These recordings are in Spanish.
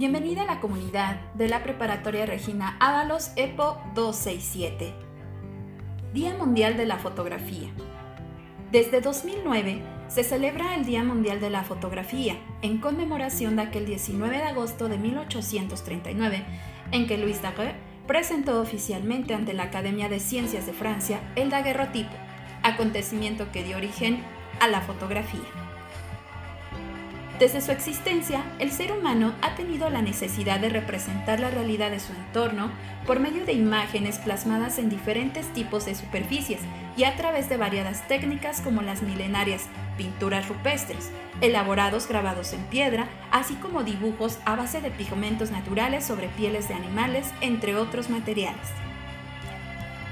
Bienvenida a la comunidad de la Preparatoria Regina Ábalos EPO 267. Día Mundial de la Fotografía. Desde 2009 se celebra el Día Mundial de la Fotografía en conmemoración de aquel 19 de agosto de 1839 en que Louis Daguerre presentó oficialmente ante la Academia de Ciencias de Francia el daguerrotipo, acontecimiento que dio origen a la fotografía. Desde su existencia, el ser humano ha tenido la necesidad de representar la realidad de su entorno por medio de imágenes plasmadas en diferentes tipos de superficies y a través de variadas técnicas como las milenarias pinturas rupestres, elaborados grabados en piedra, así como dibujos a base de pigmentos naturales sobre pieles de animales, entre otros materiales.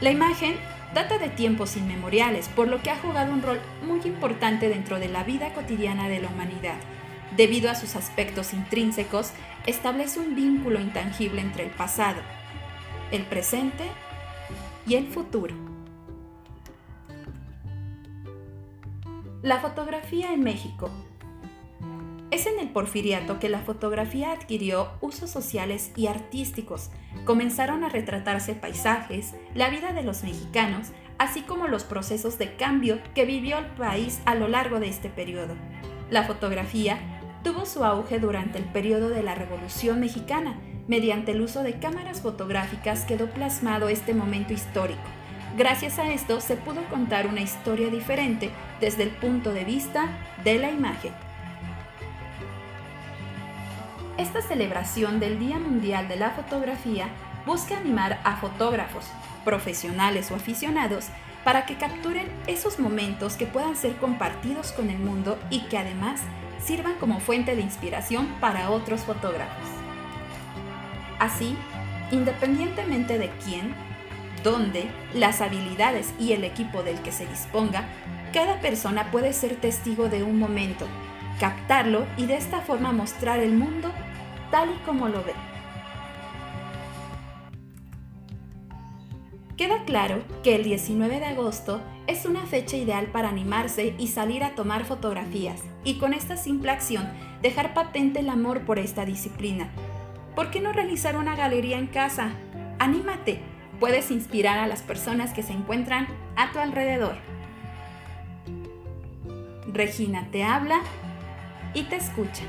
La imagen data de tiempos inmemoriales, por lo que ha jugado un rol muy importante dentro de la vida cotidiana de la humanidad debido a sus aspectos intrínsecos, establece un vínculo intangible entre el pasado, el presente y el futuro. La fotografía en México. Es en el porfiriato que la fotografía adquirió usos sociales y artísticos. Comenzaron a retratarse paisajes, la vida de los mexicanos, así como los procesos de cambio que vivió el país a lo largo de este periodo. La fotografía tuvo su auge durante el periodo de la Revolución Mexicana. Mediante el uso de cámaras fotográficas quedó plasmado este momento histórico. Gracias a esto se pudo contar una historia diferente desde el punto de vista de la imagen. Esta celebración del Día Mundial de la Fotografía busca animar a fotógrafos, profesionales o aficionados, para que capturen esos momentos que puedan ser compartidos con el mundo y que además sirvan como fuente de inspiración para otros fotógrafos. Así, independientemente de quién, dónde, las habilidades y el equipo del que se disponga, cada persona puede ser testigo de un momento, captarlo y de esta forma mostrar el mundo tal y como lo ve. Queda claro que el 19 de agosto es una fecha ideal para animarse y salir a tomar fotografías y con esta simple acción dejar patente el amor por esta disciplina. ¿Por qué no realizar una galería en casa? Anímate, puedes inspirar a las personas que se encuentran a tu alrededor. Regina te habla y te escucha.